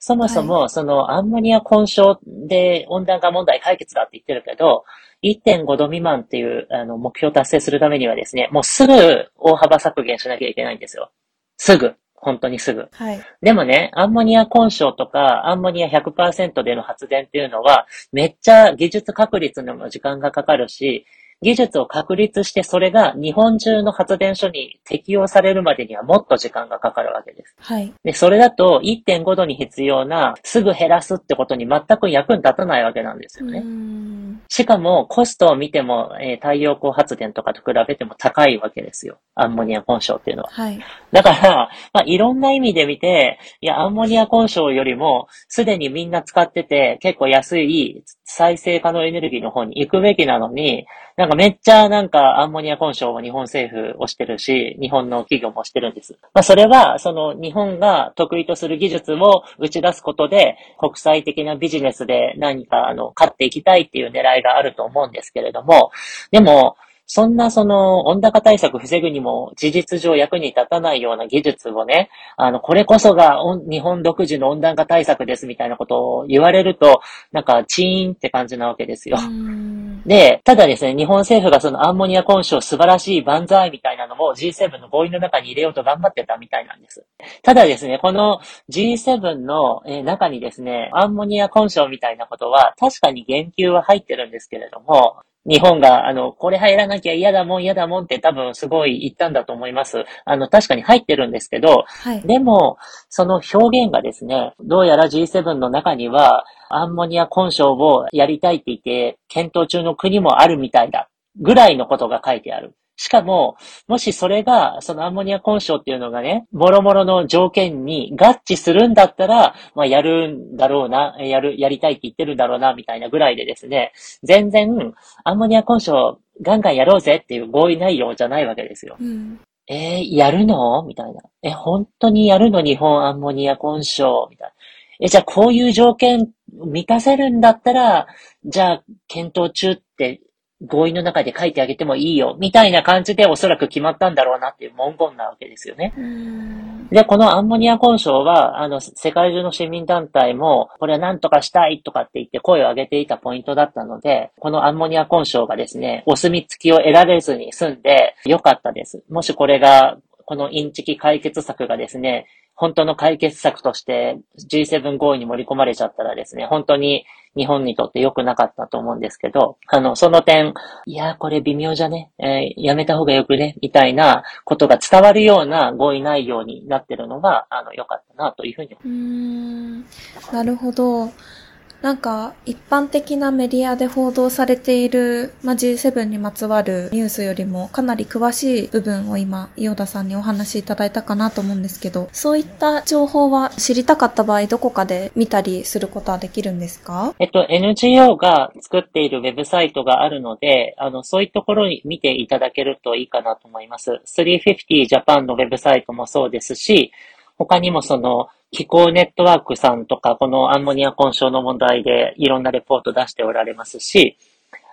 Speaker 4: そもそも、そのアンモニア混焼で温暖化問題解決だって言ってるけど、1.5度未満っていうあの目標達成するためにはですね、もうすぐ大幅削減しなきゃいけないんですよ。すぐ。本当にすぐ。
Speaker 3: はい。
Speaker 4: でもね、アンモニア混焼とか、アンモニア100%での発電っていうのは、めっちゃ技術確立の時間がかかるし、技術を確立してそれが日本中の発電所に適用されるまでにはもっと時間がかかるわけです。
Speaker 3: はい。
Speaker 4: で、それだと1.5度に必要なすぐ減らすってことに全く役に立たないわけなんですよね。しかもコストを見ても、えー、太陽光発電とかと比べても高いわけですよ。アンモニア混焼っていうのは。
Speaker 3: はい。
Speaker 4: だから、まあ、いろんな意味で見て、いや、アンモニア混焼よりも、すでにみんな使ってて、結構安い再生可能エネルギーの方に行くべきなのに、なんかめっちゃなんかアンモニア混焼を日本政府をしてるし、日本の企業もしてるんです。まあそれは、その日本が得意とする技術を打ち出すことで、国際的なビジネスで何かあの、勝っていきたいっていう狙いがあると思うんですけれども、でも、そんなその温暖化対策防ぐにも事実上役に立たないような技術をね、あの、これこそが日本独自の温暖化対策ですみたいなことを言われると、なんかチーンって感じなわけですよ。で、ただですね、日本政府がそのアンモニア混焼素晴らしい万歳みたいなのも G7 の合意の中に入れようと頑張ってたみたいなんです。ただですね、この G7 の中にですね、アンモニア混焼みたいなことは確かに言及は入ってるんですけれども、日本が、あの、これ入らなきゃ嫌だもん嫌だもんって多分すごい言ったんだと思います。あの、確かに入ってるんですけど、はい、でも、その表現がですね、どうやら G7 の中には、アンモニア混焼をやりたいって言って、検討中の国もあるみたいだ。ぐらいのことが書いてある。しかも、もしそれが、そのアンモニア混焼っていうのがね、もろもろの条件に合致するんだったら、まあ、やるんだろうな、やる、やりたいって言ってるんだろうな、みたいなぐらいでですね、全然、アンモニア混焼ガンガンやろうぜっていう合意内容じゃないわけですよ。うん、えー、やるの？みたいな。え、本当にやるの？日本アンモニア混焼みたいな。え、じゃあこういう条件満たせるんだったら、じゃあ検討中って合意の中で書いてあげてもいいよ、みたいな感じでおそらく決まったんだろうなっていう文言なわけですよね。で、このアンモニア混渉は、あの、世界中の市民団体も、これは何とかしたいとかって言って声を上げていたポイントだったので、このアンモニア混渉がですね、お墨付きを得られずに済んでよかったです。もしこれが、このインチキ解決策がですね、本当の解決策として G7 合意に盛り込まれちゃったらですね、本当に日本にとって良くなかったと思うんですけど、あの、その点、いや、これ微妙じゃね、えー、やめた方がよくね、みたいなことが伝わるような合意内容になってるのが、あの、良かったなというふうに思います。う
Speaker 3: ん、なるほど。なんか、一般的なメディアで報道されている、まあ、G7 にまつわるニュースよりもかなり詳しい部分を今、伊予田さんにお話しいただいたかなと思うんですけど、そういった情報は知りたかった場合、どこかで見たりすることはできるんですか？
Speaker 4: えっと、NGO が作っているウェブサイトがあるので、あの、そういうところに見ていただけるといいかなと思います。350 Japan のウェブサイトもそうですし、他にもその、気候ネットワークさんとか、このアンモニア混焼の問題でいろんなレポート出しておられますし、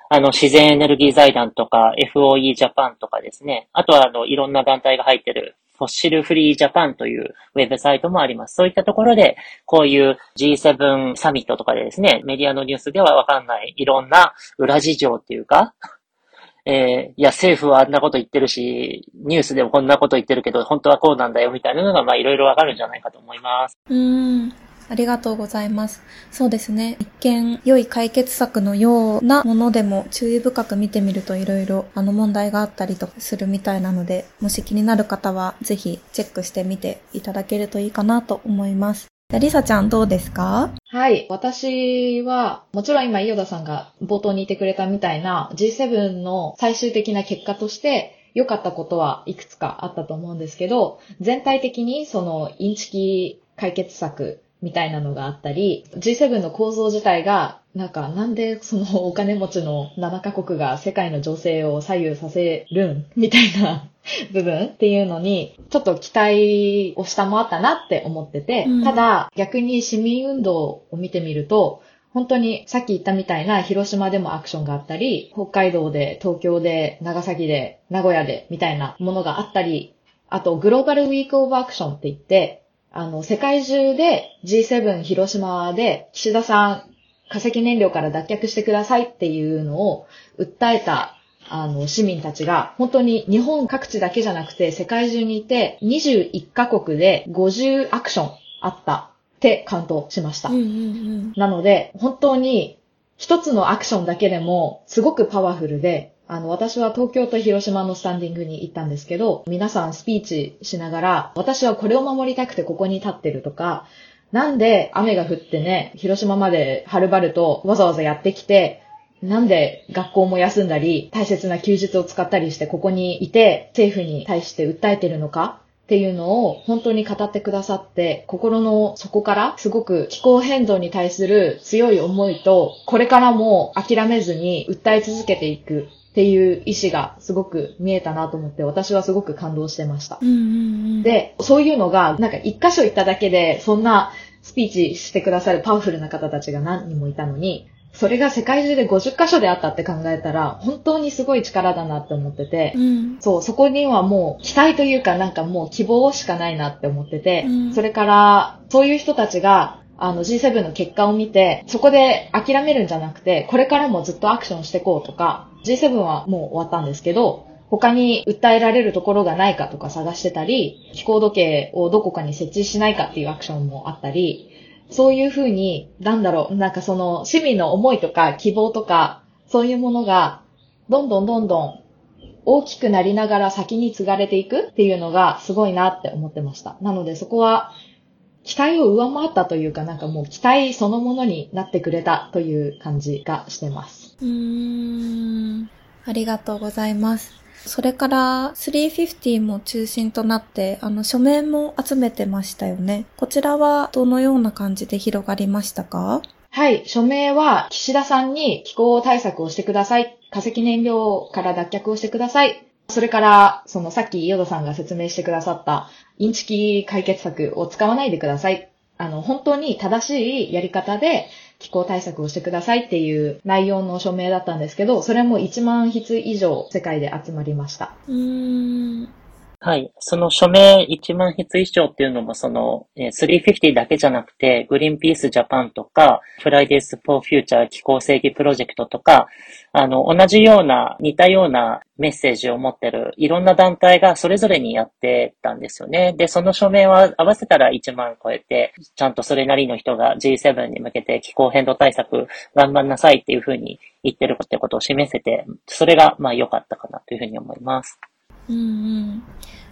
Speaker 4: あの、自然エネルギー財団とか、FOE ジャパンとかですね。あとは、あの、いろんな団体が入ってる、フォッシルフリージャパンというウェブサイトもあります。そういったところで、こういう G7 サミットとかでですね、メディアのニュースではわかんないいろんな裏事情っていうか、えー、いや、政府はあんなこと言ってるし、ニュースでもこんなこと言ってるけど、本当はこうなんだよ、みたいなのが、まあ、いろいろわかるんじゃないかと思います。
Speaker 3: うん。ありがとうございます。そうですね。一見良い解決策のようなものでも注意深く見てみるといろいろあの問題があったりとかするみたいなので、もし気になる方はぜひチェックしてみていただけるといいかなと思います。じゃあ、りさちゃんどうですか？
Speaker 5: はい。私は、もちろん今、伊予田さんが冒頭にいてくれたみたいな G7 の最終的な結果として、良かったことはいくつかあったと思うんですけど、全体的にそのインチキ解決策みたいなのがあったり、G7 の構造自体が、なんか、なんでそのお金持ちの7カ国が世界の情勢を左右させるん？みたいな部分？っていうのに、ちょっと期待を下回ったなって思ってて、うん、ただ逆に市民運動を見てみると、本当にさっき言ったみたいな広島でもアクションがあったり、北海道で、東京で、長崎で、名古屋でみたいなものがあったり、あとグローバルウィークオブアクションって言って、あの、世界中で G7 広島で岸田さん化石燃料から脱却してくださいっていうのを訴えたあの、市民たちが、本当に日本各地だけじゃなくて世界中にいて、21カ国で50アクションあったって感動しました。うんうんうん、なので、本当に一つのアクションだけでもすごくパワフルで、あの、私は東京と広島のスタンディングに行ったんですけど、皆さんスピーチしながら、私はこれを守りたくてここに立ってるとか、なんで雨が降ってね、広島まではるばるとわざわざやってきて、なんで学校も休んだり、大切な休日を使ったりしてここにいて、政府に対して訴えてるのかっていうのを本当に語ってくださって、心の底からすごく気候変動に対する強い思いと、これからも諦めずに訴え続けていく。っていう意志がすごく見えたなと思って、私はすごく感動してました。うんうんうん、で、そういうのが、なんか一箇所行っただけで、そんなスピーチしてくださるパワフルな方たちが何人もいたのに、それが世界中で50カ所であったって考えたら、本当にすごい力だなって思ってて、
Speaker 3: うん。
Speaker 5: そう、そこにはもう期待というかなんかもう希望しかないなって思ってて、
Speaker 3: うん
Speaker 5: それからそういう人たちがあの G7 の結果を見て、そこで諦めるんじゃなくて、これからもずっとアクションしていこうとか、G7 はもう終わったんですけど、他に訴えられるところがないかとか探してたり、気候時計をどこかに設置しないかっていうアクションもあったり、そういうふうに、なんだろう、なんかその市民の思いとか希望とか、そういうものが、どんどんどんどん大きくなりながら先に継がれていくっていうのがすごいなって思ってました。なのでそこは期待を上回ったというかなんかもう期待そのものになってくれたという感じがしてます。
Speaker 3: うーん。ありがとうございます。それから、350も中心となって、あの、署名も集めてましたよね。こちらはどのような感じで広がりましたか？
Speaker 5: はい、署名は岸田さんに気候対策をしてください。化石燃料から脱却をしてください。それから、そのさっきヨドさんが説明してくださったインチキ解決策を使わないでください。あの、本当に正しいやり方で気候対策をしてくださいっていう内容の署名だったんですけど、それも1万筆以上世界で集まりました。
Speaker 3: うーん。
Speaker 4: はい。その署名1万筆以上っていうのも、その、350だけじゃなくて、グリーンピースジャパンとか、Fridays for Future 気候正義プロジェクトとか、あの、同じような、似たようなメッセージを持ってるいろんな団体がそれぞれにやってたんですよね。で、その署名は合わせたら1万超えて、ちゃんとそれなりの人が G7 に向けて気候変動対策頑張んなさいっていうふうに言ってるってことを示せて、それがまあ良かったかなというふうに思います。
Speaker 3: うんうん。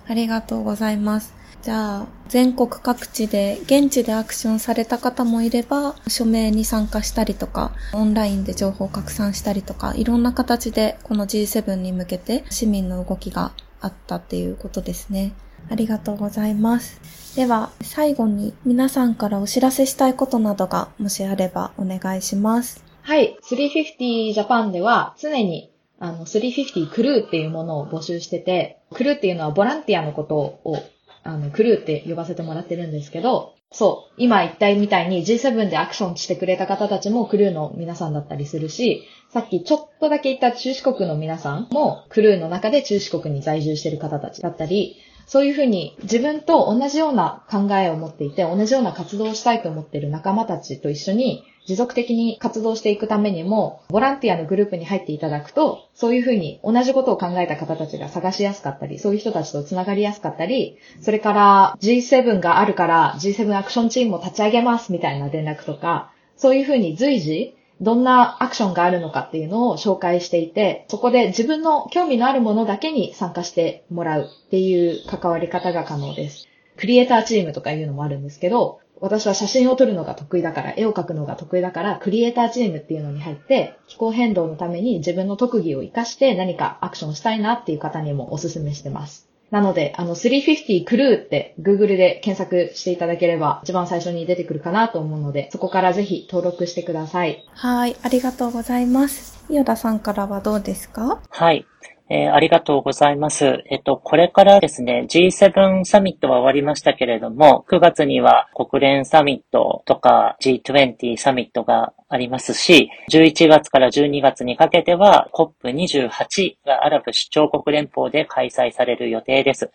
Speaker 3: ありがとうございます。じゃあ、全国各地で、現地でアクションされた方もいれば、署名に参加したりとか、オンラインで情報拡散したりとか、いろんな形でこの G7 に向けて市民の動きがあったっていうことですね。ありがとうございます。では、最後に皆さんからお知らせしたいことなどが、もしあればお願いします。
Speaker 5: はい、350ジャパンでは常にあの350クルーっていうものを募集してて、クルーっていうのはボランティアのことをあのクルーって呼ばせてもらってるんですけど、そう、今言ったみたいに G7 でアクションしてくれた方たちもクルーの皆さんだったりするし、さっきちょっとだけ言った中四国の皆さんもクルーの中で中四国に在住してる方たちだったり、そういうふうに自分と同じような考えを持っていて、同じような活動をしたいと思っている仲間たちと一緒に持続的に活動していくためにも、ボランティアのグループに入っていただくと、そういうふうに同じことを考えた方たちが探しやすかったり、そういう人たちと繋がりやすかったり、それから G7 があるから G7 アクションチームを立ち上げますみたいな連絡とか、そういうふうに随時、どんなアクションがあるのかっていうのを紹介していて、そこで自分の興味のあるものだけに参加してもらうっていう関わり方が可能です。クリエイターチームとかいうのもあるんですけど、私は写真を撮るのが得意だから、絵を描くのが得意だから、クリエイターチームっていうのに入って、気候変動のために自分の特技を活かして何かアクションしたいなっていう方にもおすすめしてます。なので、あの、350クルーって Google で検索していただければ一番最初に出てくるかなと思うので、そこからぜひ登録してください。
Speaker 3: はい、ありがとうございます。伊予田さんからはどうですか？
Speaker 4: はい。えーありがとうございます。えっと、これからですね、G7 サミットは終わりましたけれども、9月には国連サミットとか G20 サミットがありますし、11月から12月にかけては COP28 がアラブ首長国連邦で開催される予定です。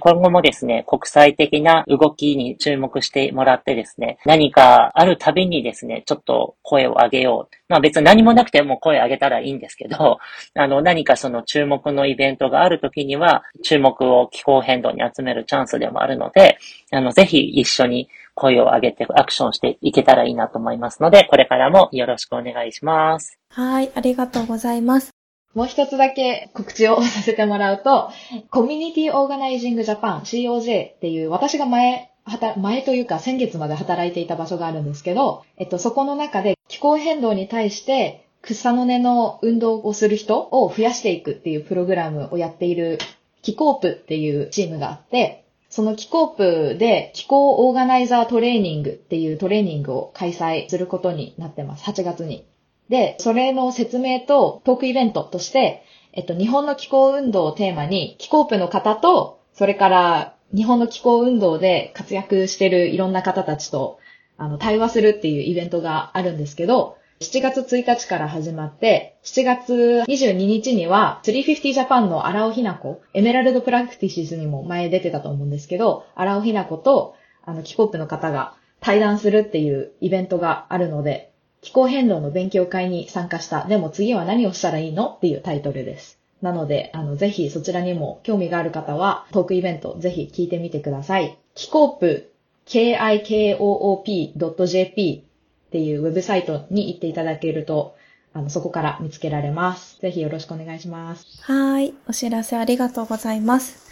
Speaker 4: 今後もですね、国際的な動きに注目してもらってですね、何かあるたびにですね、ちょっと声を上げよう。まあ別に何もなくても声を上げたらいいんですけど、あの何かその注目のイベントがあるときには、注目を気候変動に集めるチャンスでもあるので、あのぜひ一緒に声を上げてアクションしていけたらいいなと思いますので、これからもよろしくお願いします。
Speaker 3: はい、ありがとうございます。
Speaker 5: もう一つだけ告知をさせてもらうと、コミュニティオーガナイジングジャパン COJ っていう私が前、はた前というか先月まで働いていた場所があるんですけど、えっと、そこの中で気候変動に対して草の根の運動をする人を増やしていくっていうプログラムをやっている気候部っていうチームがあって、その気候部で気候オーガナイザートレーニングっていうトレーニングを開催することになってます。8月に。で、それの説明とトークイベントとして、えっと、日本の気候運動をテーマに、気候部の方と、それから日本の気候運動で活躍してるいろんな方たちと、あの、対話するっていうイベントがあるんですけど、7月1日から始まって、7月22日には350 Japan の荒尾日南子、 Emerald Practices にも前出てたと思うんですけど、荒尾日南子とあの、キコープの方が対談するっていうイベントがあるので、気候変動の勉強会に参加した。でも次は何をしたらいいのっていうタイトルです。なので、あの、ぜひそちらにも興味がある方は、トークイベントぜひ聞いてみてください。キコープ、kikoop.jp っていうウェブサイトに行っていただけると、あの、そこから見つけられます。ぜひよろしくお願いします。
Speaker 3: はい。お知らせありがとうございます。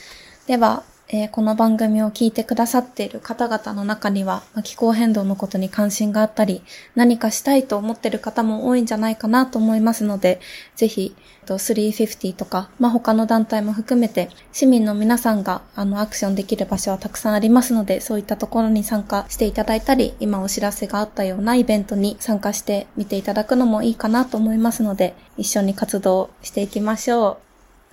Speaker 3: では、えー、この番組を聞いてくださっている方々の中には、まあ、気候変動のことに関心があったり、何かしたいと思っている方も多いんじゃないかなと思いますので、ぜひ、350とか、まあ、他の団体も含めて、市民の皆さんが、あの、アクションできる場所はたくさんありますので、そういったところに参加していただいたり、今お知らせがあったようなイベントに参加してみていただくのもいいかなと思いますので、一緒に活動していきましょう。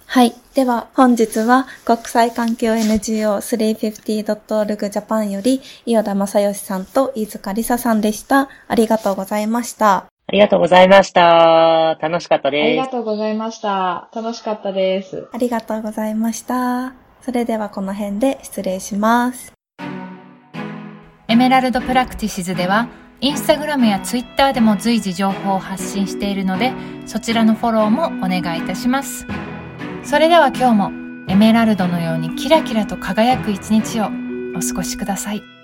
Speaker 3: はい。では、本日は国際環境 NGO350.org Japan より、伊予田正義さんと飯塚りささんでした。ありがとうございました。
Speaker 4: ありがとうございました。楽しかったです。あ
Speaker 5: りがとうございました。楽しかったです。
Speaker 3: ありがとうございました。それではこの辺で失礼します。
Speaker 1: エメラルドプラクティシズでは、インスタグラムやツイッターでも随時情報を発信しているので、そちらのフォローもお願いいたします。それでは今日もエメラルドのようにキラキラと輝く一日をお過ごしください。